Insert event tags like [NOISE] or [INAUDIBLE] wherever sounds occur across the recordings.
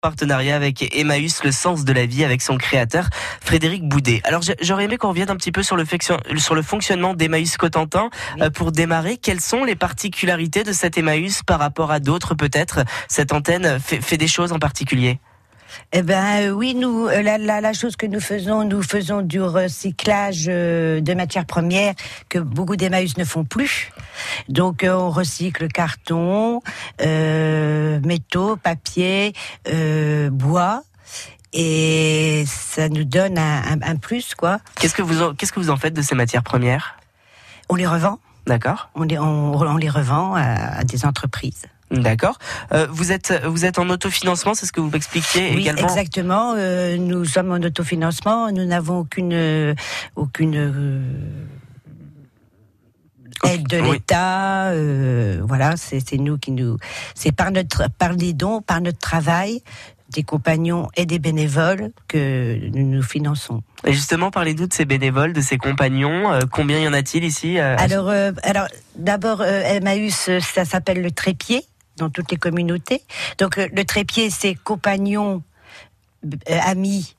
partenariat avec Emmaüs, le sens de la vie, avec son créateur Frédéric Boudet. Alors j'aurais aimé qu'on revienne un petit peu sur le, sur le fonctionnement d'Emmaüs Cotentin. Euh, pour démarrer, quelles sont les particularités de cet Emmaüs par rapport à d'autres peut-être? Cette antenne fait des choses en particulier? Eh ben euh, oui, nous euh, la, la, la, chose que nous faisons, nous faisons du recyclage euh, de matières premières que beaucoup d'Emmaüs ne font plus. Donc on recycle carton, euh, métaux, papier, euh, bois. Et ça nous donne un, un, un plus, quoi. Qu'est-ce que vous qu'est-ce que vous en faites de ces matières premières? On les revend. D'accord. On les, on, on les revend à, à des entreprises. D'accord. Euh, vous êtes vous êtes en autofinancement, c'est ce que vous m'expliquiez oui, également. Exactement. Euh, nous sommes en autofinancement. Nous n'avons aucune euh, aucune euh, aide de oui. l'État. Euh, voilà, c'est nous qui nous. C'est par notre par les dons, par notre travail des compagnons et des bénévoles que nous nous finançons. Et justement, parlez-nous de ces bénévoles, de ces compagnons. Euh, combien y en a-t-il ici Alors, alors d'abord, Emmaüs, ça s'appelle le trépied dans toutes les communautés. Donc euh, le trépied, c'est compagnons, euh, amis,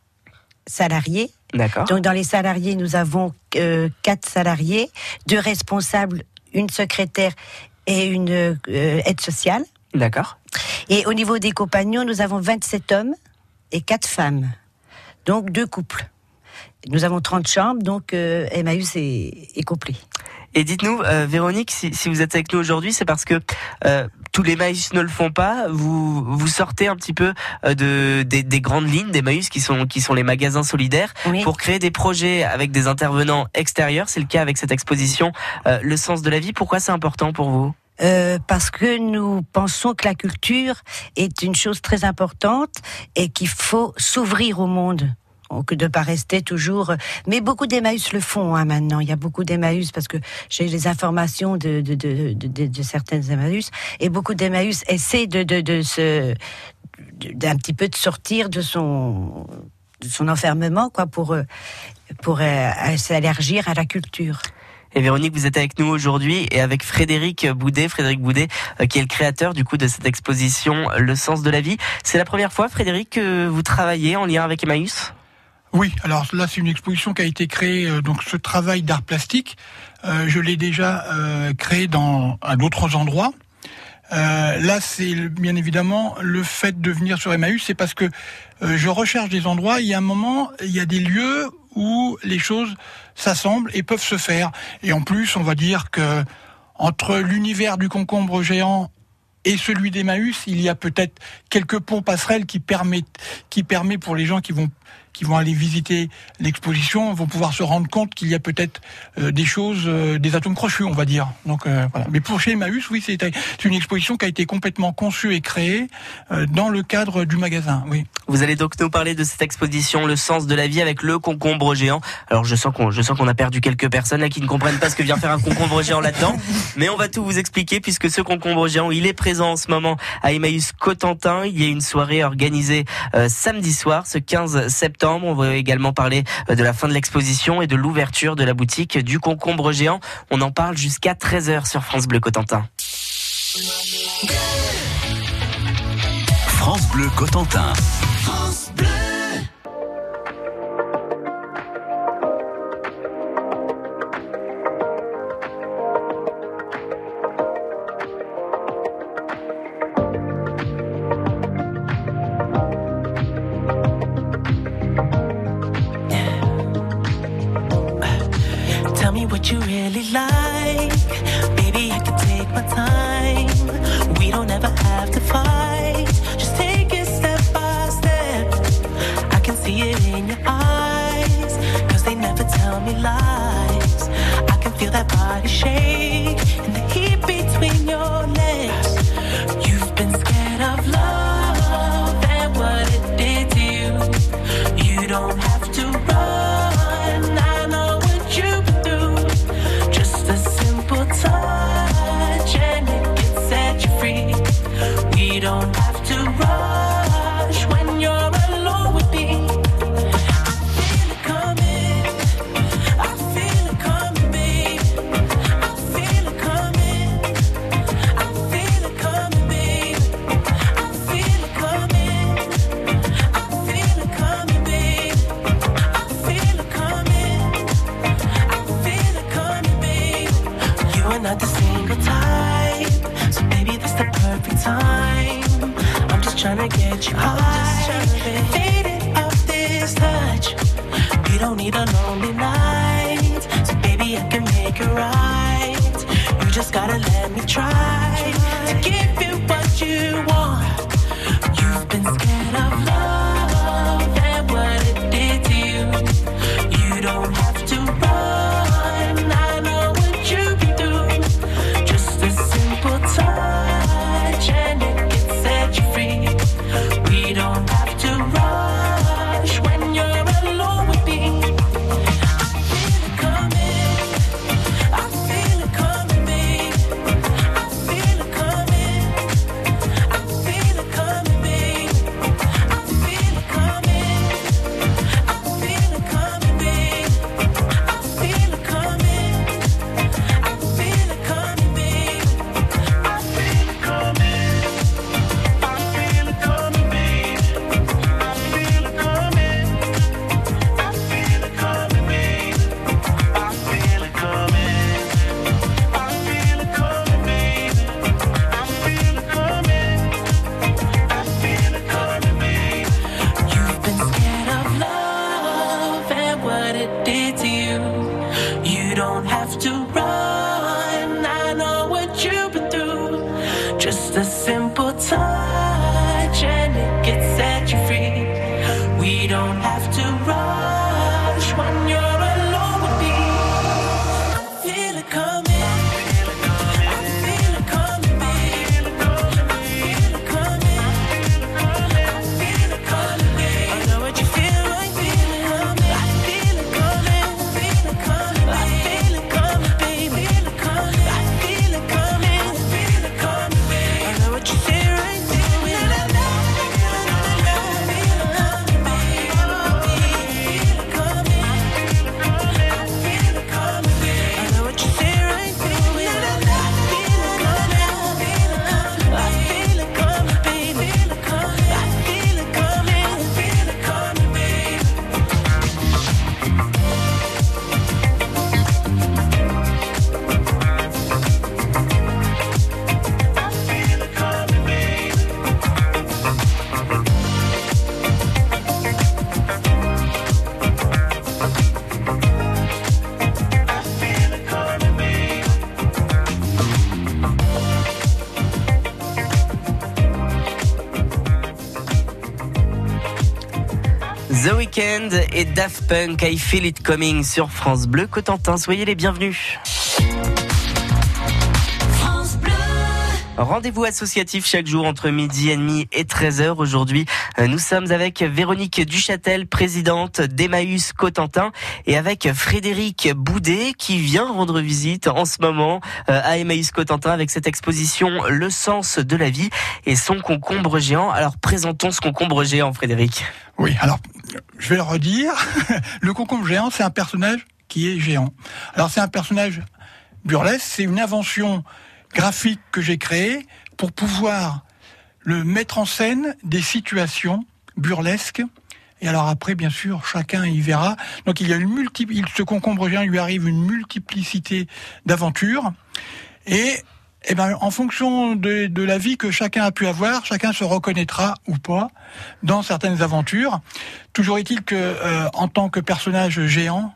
salariés. D'accord. Donc dans les salariés, nous avons euh, quatre salariés, deux responsables, une secrétaire et une euh, aide sociale. D'accord. Et au niveau des compagnons, nous avons 27 hommes et quatre femmes. Donc deux couples. Nous avons 30 chambres, donc euh, Emmaüs est, est complet. Et dites-nous, euh, Véronique, si, si, vous êtes avec nous aujourd'hui, c'est parce que euh, tous les Maïs ne le font pas. Vous vous sortez un petit peu euh, de des, des, grandes lignes des Maïs qui sont qui sont les magasins solidaires oui. pour créer des projets avec des intervenants extérieurs. C'est le cas avec cette exposition, euh, le sens de la vie. Pourquoi c'est important pour vous? Euh, parce que nous pensons que la culture est une chose très importante et qu'il faut s'ouvrir au monde que de pas rester toujours. Mais beaucoup d'Emmaüs le font hein, maintenant. Il y a beaucoup d'Emmaüs parce que j'ai les informations de, certaines Emmaüs et beaucoup d'Emmaüs essaient de, se d'un petit peu de sortir de son enfermement quoi pour pour euh, s'allergir à la culture. Et Véronique, vous êtes avec nous aujourd'hui et avec Frédéric Boudet, Frédéric Boudet, euh, qui est le créateur du coup de cette exposition Le sens de la vie. C'est la première fois, Frédéric, que vous travaillez en lien avec Emmaüs? Oui, alors là c'est une exposition qui a été créée, euh, donc ce travail d'art plastique, euh, je l'ai déjà euh, créé dans à d'autres endroits. Euh, là, c'est bien évidemment le fait de venir sur Emmaüs, c'est parce que je recherche des endroits. Il y a un moment, il y a des lieux où les choses s'assemblent et peuvent se faire. Et en plus, on va dire que entre l'univers du concombre géant et celui d'Emmaüs, il y a peut-être quelques ponts passerelles qui permettent, qui permet pour les gens qui vont qui vont aller visiter l'exposition vont pouvoir se rendre compte qu'il y a peut-être euh, des choses, euh, des atomes crochus, on va dire. Donc euh, voilà. Mais pour chez Emmaüs, oui, c'est une exposition qui a été complètement conçue et créée dans le cadre du magasin. Oui. Vous allez donc nous parler de cette exposition, le sens de la vie avec le concombre géant. Alors je sens qu'on, je sens qu'on a perdu quelques personnes là qui ne comprennent pas ce que vient faire un concombre géant là-dedans, mais on va tout vous expliquer puisque ce concombre géant, il est présent en ce moment à Emmaüs Cotentin. Il y a une soirée organisée samedi soir, ce 15 septembre. On va également parler euh, de la fin de l'exposition et de l'ouverture de la boutique du concombre géant. On en parle jusqu'à 13h sur France Bleu Cotentin. France Bleu Cotentin. France Bleu. Like. Baby, I can take my time. We don't ever have to fight. Just take it step by step. I can see it in your eyes. Cause they never tell me lies. I can feel that body shake don't right. You just gotta let me try to give you don't Daft Punk, I Feel It Coming sur France Bleu. Cotentin, soyez les bienvenus. Rendez-vous associatif chaque jour entre midi et demi et 13h. Aujourd'hui, euh, nous sommes avec Véronique Duchâtel, présidente d'Emmaüs Cotentin, et avec Frédéric Boudet qui vient rendre visite en ce moment euh, à Emmaüs Cotentin avec cette exposition Le sens de la vie et son concombre géant. Alors présentons ce concombre géant, Frédéric. Oui, alors, je vais le redire. [LAUGHS] le concombre géant, c'est un personnage qui est géant. Alors, c'est un personnage burlesque, c'est une invention graphique que j'ai créée pour pouvoir le mettre en scène des situations burlesques. Et alors après, bien sûr, chacun y verra. Donc il y a une multi, il- ce concombre géant lui arrive une multiplicité d'aventures. Et, eh ben, en fonction de, de la vie que chacun a pu avoir, chacun se reconnaîtra ou pas dans certaines aventures. Toujours est-il que, euh, en tant que personnage géant,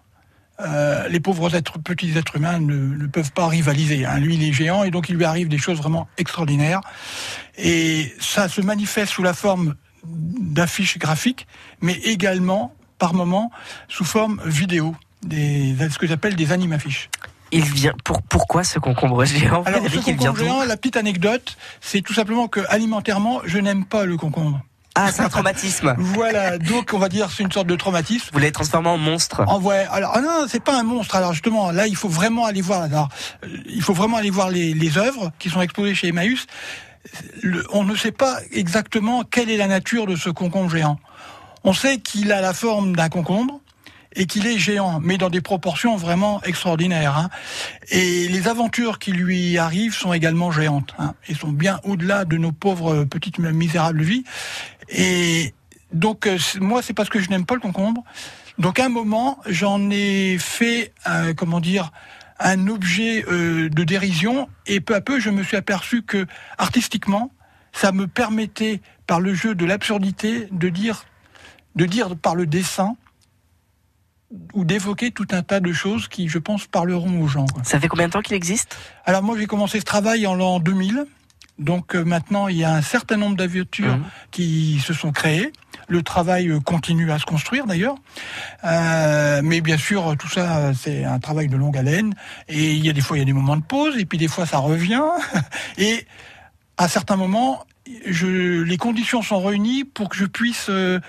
euh, les pauvres êtres, petits êtres humains ne, ne peuvent pas rivaliser. hein. Lui, il est géant et donc il lui arrive des choses vraiment extraordinaires. Et ça se manifeste sous la forme d'affiches graphiques, mais également, par moments, sous forme vidéo, des, ce que j'appelle des animaffiches. Il vient pour pourquoi ce concombre géant Alors, ce Frédéric, il vient concombre géant, la petite anecdote, c'est tout simplement que alimentairement, je n'aime pas le concombre. Ah, c'est un traumatisme. [LAUGHS] Voilà, donc on va dire c'est une sorte de traumatisme. Vous l'avez transformé en monstre. En vrai, alors ah non, c'est pas un monstre. Alors justement, là, il faut vraiment aller voir. Alors, euh, il faut vraiment aller voir les, les œuvres qui sont exposées chez Emmaüs. Le- on ne sait pas exactement quelle est la nature de ce concombre géant. On sait qu'il a la forme d'un concombre et qu'il est géant, mais dans des proportions vraiment extraordinaires. hein. Et les aventures qui lui arrivent sont également géantes, hein, et sont bien au-delà de nos pauvres euh, petites misérables vies. Et donc, euh, moi, c'est parce que je n'aime pas le concombre. Donc, à un moment, j'en ai fait, euh, comment dire, un objet euh, de dérision, et peu à peu, je me suis aperçu que artistiquement, ça me permettait par le jeu de l'absurdité de dire, de dire par le dessin ou d'évoquer tout un tas de choses qui, je pense, parleront aux gens. quoi. Ça fait combien de temps qu'il existe? Alors moi, j'ai commencé ce travail en l'an 2000. Donc euh, maintenant, il y a un certain nombre d'aventures Mhm. qui se sont créées. Le travail euh, continue à se construire d'ailleurs. Euh, mais bien sûr, tout ça, euh, c'est un travail de longue haleine. Et il y a des fois, il y a des moments de pause, et puis des fois, ça revient. [LAUGHS] Et à certains moments, je, les conditions sont réunies pour que je puisse euh,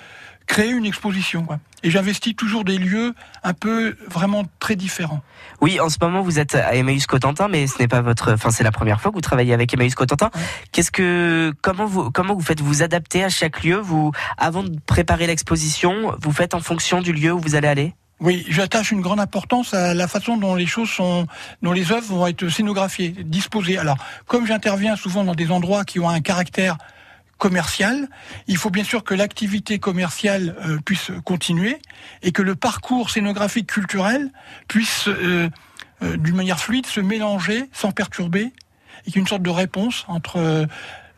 créer une exposition. quoi. Et j'investis toujours des lieux un peu vraiment très différents. Oui, en ce moment vous êtes à Emmaüs Cotentin, mais ce n'est pas votre, enfin c'est la première fois que vous travaillez avec Emmaüs Cotentin. Ouais. Qu'est-ce que, comment vous, comment vous faites? Vous adapter à chaque lieu? Vous, avant de préparer l'exposition, vous faites en fonction du lieu où vous allez aller? Oui, j'attache une grande importance à la façon dont les choses sont, dont les œuvres vont être scénographiées, disposées. Alors, comme j'interviens souvent dans des endroits qui ont un caractère commercial, il faut bien sûr que l'activité commerciale euh, puisse continuer et que le parcours scénographique culturel puisse, euh, euh, d'une manière fluide, se mélanger sans perturber et qu'il y ait une sorte de réponse entre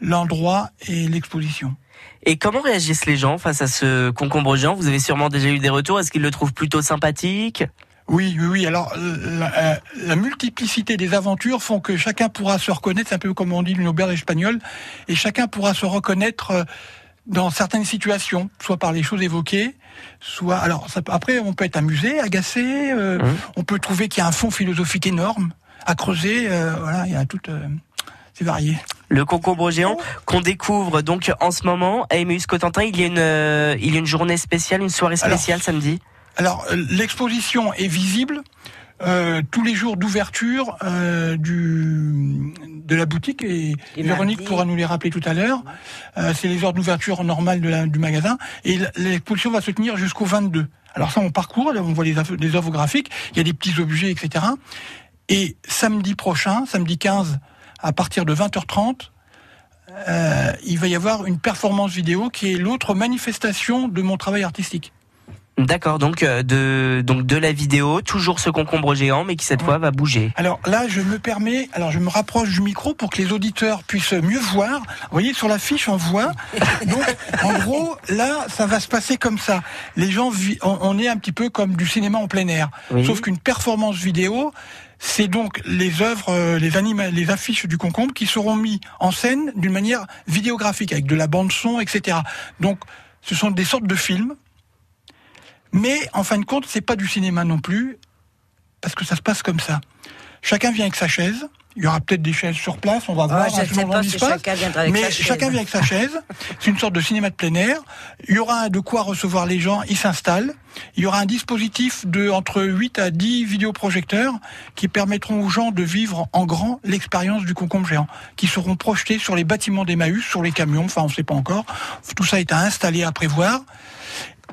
l'endroit et l'exposition. Et comment réagissent les gens face à ce concombre géant? Vous avez sûrement déjà eu des retours. Est-ce qu'ils le trouvent plutôt sympathique? Oui, oui, oui. Alors, la, euh, la multiplicité des aventures font que chacun pourra se reconnaître, c'est un peu comme on dit une auberge espagnole, et chacun pourra se reconnaître euh, dans certaines situations, soit par les choses évoquées, soit... Alors, ça après, on peut être amusé, agacé, euh, on peut trouver qu'il y a un fond philosophique énorme à creuser, euh, voilà, il y a tout... euh, c'est varié. Le concombre géant qu'on découvre donc en ce moment à Emmaüs Cotentin. Il y a une, euh, il y a une journée spéciale, une soirée Alors, spéciale samedi. Alors, euh, l'exposition est visible euh, tous les jours d'ouverture euh, du de la boutique et Véronique pourra nous les rappeler tout à l'heure. Euh, c'est les heures d'ouverture normales de la- du magasin et l'exposition va se tenir jusqu'au 22. Alors ça, on parcourt, là, on voit les, des œuvres graphiques, il y a des petits objets, etc. Et samedi prochain, samedi 15, à partir de 20h30, euh, il va y avoir une performance vidéo qui est l'autre manifestation de mon travail artistique. D'accord, donc euh, de donc de la vidéo, toujours ce concombre géant, mais qui cette fois va bouger. Alors là, je me permets, alors je me rapproche du micro pour que les auditeurs puissent mieux voir. Vous voyez, sur l'affiche, on voit. [LAUGHS] Donc, en gros, là, ça va se passer comme ça. Les gens, on, est un petit peu comme du cinéma en plein air. Oui. Sauf qu'une performance vidéo, c'est donc les œuvres, euh, les anima les affiches du concombre qui seront mis en scène d'une manière vidéographique, avec de la bande son, etc. Donc, ce sont des sortes de films. Mais en fin de compte, c'est pas du cinéma non plus, parce que ça se passe comme ça. Chacun vient avec sa chaise. Il y aura peut-être des chaises sur place, on va voir. Ah, je sais pas si chacun viendra avec Mais sa chaise. chacun vient avec sa chaise. [LAUGHS] C'est une sorte de cinéma de plein air. Il y aura de quoi recevoir les gens. Ils s'installent. Il y aura un dispositif de entre 8 à 10 vidéoprojecteurs qui permettront aux gens de vivre en grand l'expérience du concombre géant, qui seront projetés sur les bâtiments d'Emmaüs, sur les camions. Enfin, on ne sait pas encore. Tout ça est à installer, à prévoir.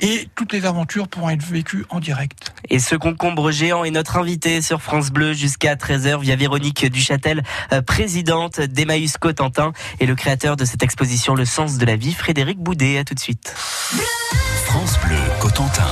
Et toutes les aventures pourront être vécues en direct. Et ce concombre géant est notre invité sur France Bleu jusqu'à 13h via Véronique Duchâtel, euh, présidente d'Emmaüs Cotentin et le créateur de cette exposition Le sens de la vie, Frédéric Boudet. À tout de suite. France Bleu Cotentin.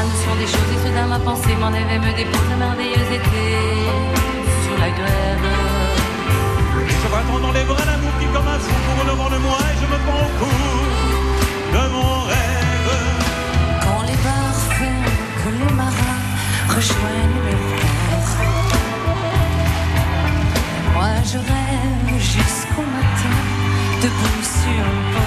La notion des choses et soudain ma pensée m'en avait me dépose un merveilleux été sur la grève. Je vois dans les bras l'amour qui comme un fou pour devant de moi et je me prends au cou de mon rêve. Quand les ferment, que les marins rejoignent le port. Moi je rêve jusqu'au matin, debout sur le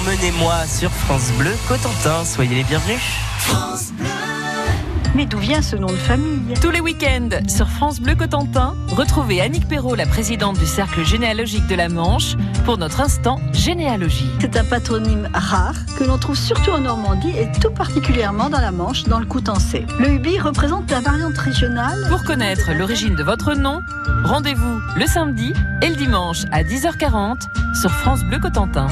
emmenez-moi sur France Bleu Cotentin. Soyez les bienvenus. Mais d'où vient ce nom de famille? Tous les week-ends, sur France Bleu Cotentin, retrouvez Annick Perrault, la présidente du Cercle généalogique de la Manche, pour notre instant généalogie. C'est un patronyme rare que l'on trouve surtout en Normandie et tout particulièrement dans la Manche, dans le Coutançais. Le Ubi représente la variante régionale. Pour connaître l'origine de votre nom, rendez-vous le samedi et le dimanche à 10h40 sur France Bleu Cotentin.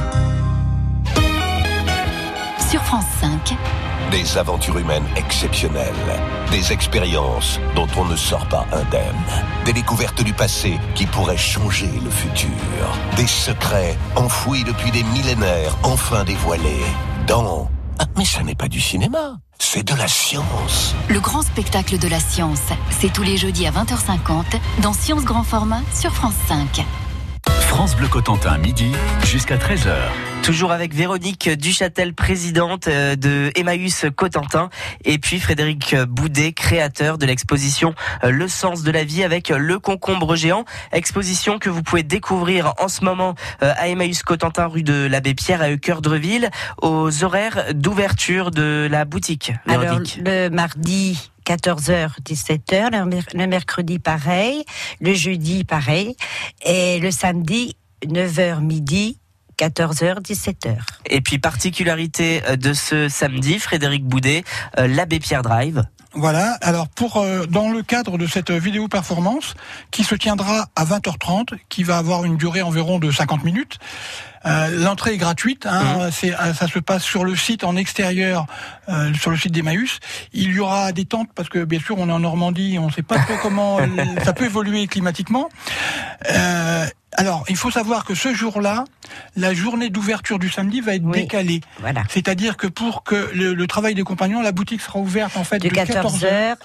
Sur France 5, Des aventures humaines exceptionnelles. Des expériences dont on ne sort pas indemne. Des découvertes du passé qui pourraient changer le futur. Des secrets enfouis depuis des millénaires, enfin dévoilés. Dans... Ah, mais ça n'est pas du cinéma, c'est de la science. le grand spectacle de la science, c'est tous les jeudis à 20h50 dans Science Grand Format sur France 5. France Bleu Cotentin, midi jusqu'à 13h. Toujours avec Véronique Duchâtel, présidente euh, de Emmaüs Cotentin, et puis Frédéric Boudet, créateur de l'exposition euh, Le sens de la vie avec le concombre géant. Exposition que vous pouvez découvrir en ce moment euh, à Emmaüs Cotentin, rue de l'Abbé Pierre à Eucœur-Dreville, aux horaires d'ouverture de la boutique. Alors, le mardi, 14h, 17h, le, mer- le mercredi, pareil, le jeudi, pareil, et le samedi, 9h, midi, 14h, 17h. Et puis particularité euh, de ce samedi, Frédéric Boudet, euh, l'Abbé Pierre Drive. Voilà. Alors pour euh, dans le cadre de cette vidéo performance qui se tiendra à 20h30, qui va avoir une durée environ de 50 minutes. euh, L'entrée est gratuite. Hein, c'est, euh, ça se passe sur le site en extérieur, euh, sur le site d'Emmaüs. Il y aura des tentes parce que bien sûr on est en Normandie, on ne sait pas trop comment euh, [LAUGHS] ça peut évoluer climatiquement. Alors, il faut savoir que ce jour-là, la journée d'ouverture du samedi va être décalée. Voilà. C'est-à-dire que pour que le, le travail des compagnons, la boutique sera ouverte en fait De 14h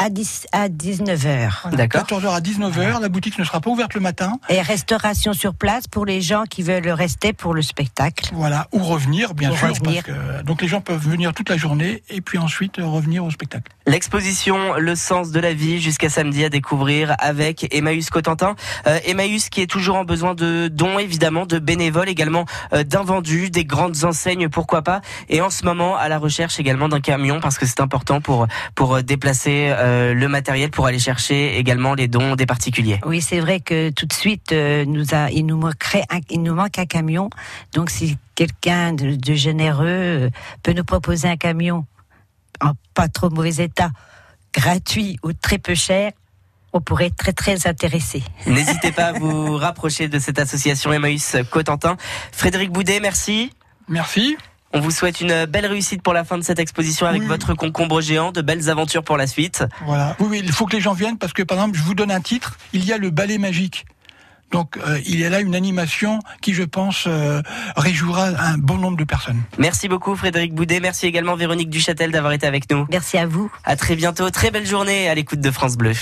à, 10, à 19h. D'accord. 14h à 19h, la boutique ne sera pas ouverte le matin. Et restauration sur place pour les gens qui veulent rester pour le spectacle. Voilà, ou revenir, bien Ou sûr. revenir. Parce que, donc les gens peuvent venir toute la journée et puis ensuite euh, revenir au spectacle. L'exposition Le sens de la vie jusqu'à samedi à découvrir avec Emmaüs Cotentin. Euh, Emmaüs qui est toujours en besoin de dons évidemment, de bénévoles également, euh, d'invendus, des grandes enseignes pourquoi pas. Et en ce moment à la recherche également d'un camion parce que c'est important pour pour euh, déplacer euh, le matériel pour aller chercher également les dons des particuliers. Oui, c'est vrai que tout de suite, euh, nous a, il, nous manquerait un, il nous manque un camion. Donc, si quelqu'un de, de généreux euh, peut nous proposer un camion en pas trop mauvais état, gratuit ou très peu cher, on pourrait être très très intéressé. [LAUGHS] N'hésitez pas à vous rapprocher de cette association Emmaüs Cotentin. Frédéric Boudet, merci. Merci. On vous souhaite une belle réussite pour la fin de cette exposition avec Oui. votre concombre géant, de belles aventures pour la suite. Voilà. Oui, oui, il faut que les gens viennent parce que, par exemple, je vous donne un titre. Il y a le ballet magique. Donc, euh, il y a là une animation qui, je pense, euh, réjouira un bon nombre de personnes. Merci beaucoup Frédéric Boudet, merci également Véronique Duchâtel d'avoir été avec nous. Merci à vous. À très bientôt, très belle journée à l'écoute de France Bleu.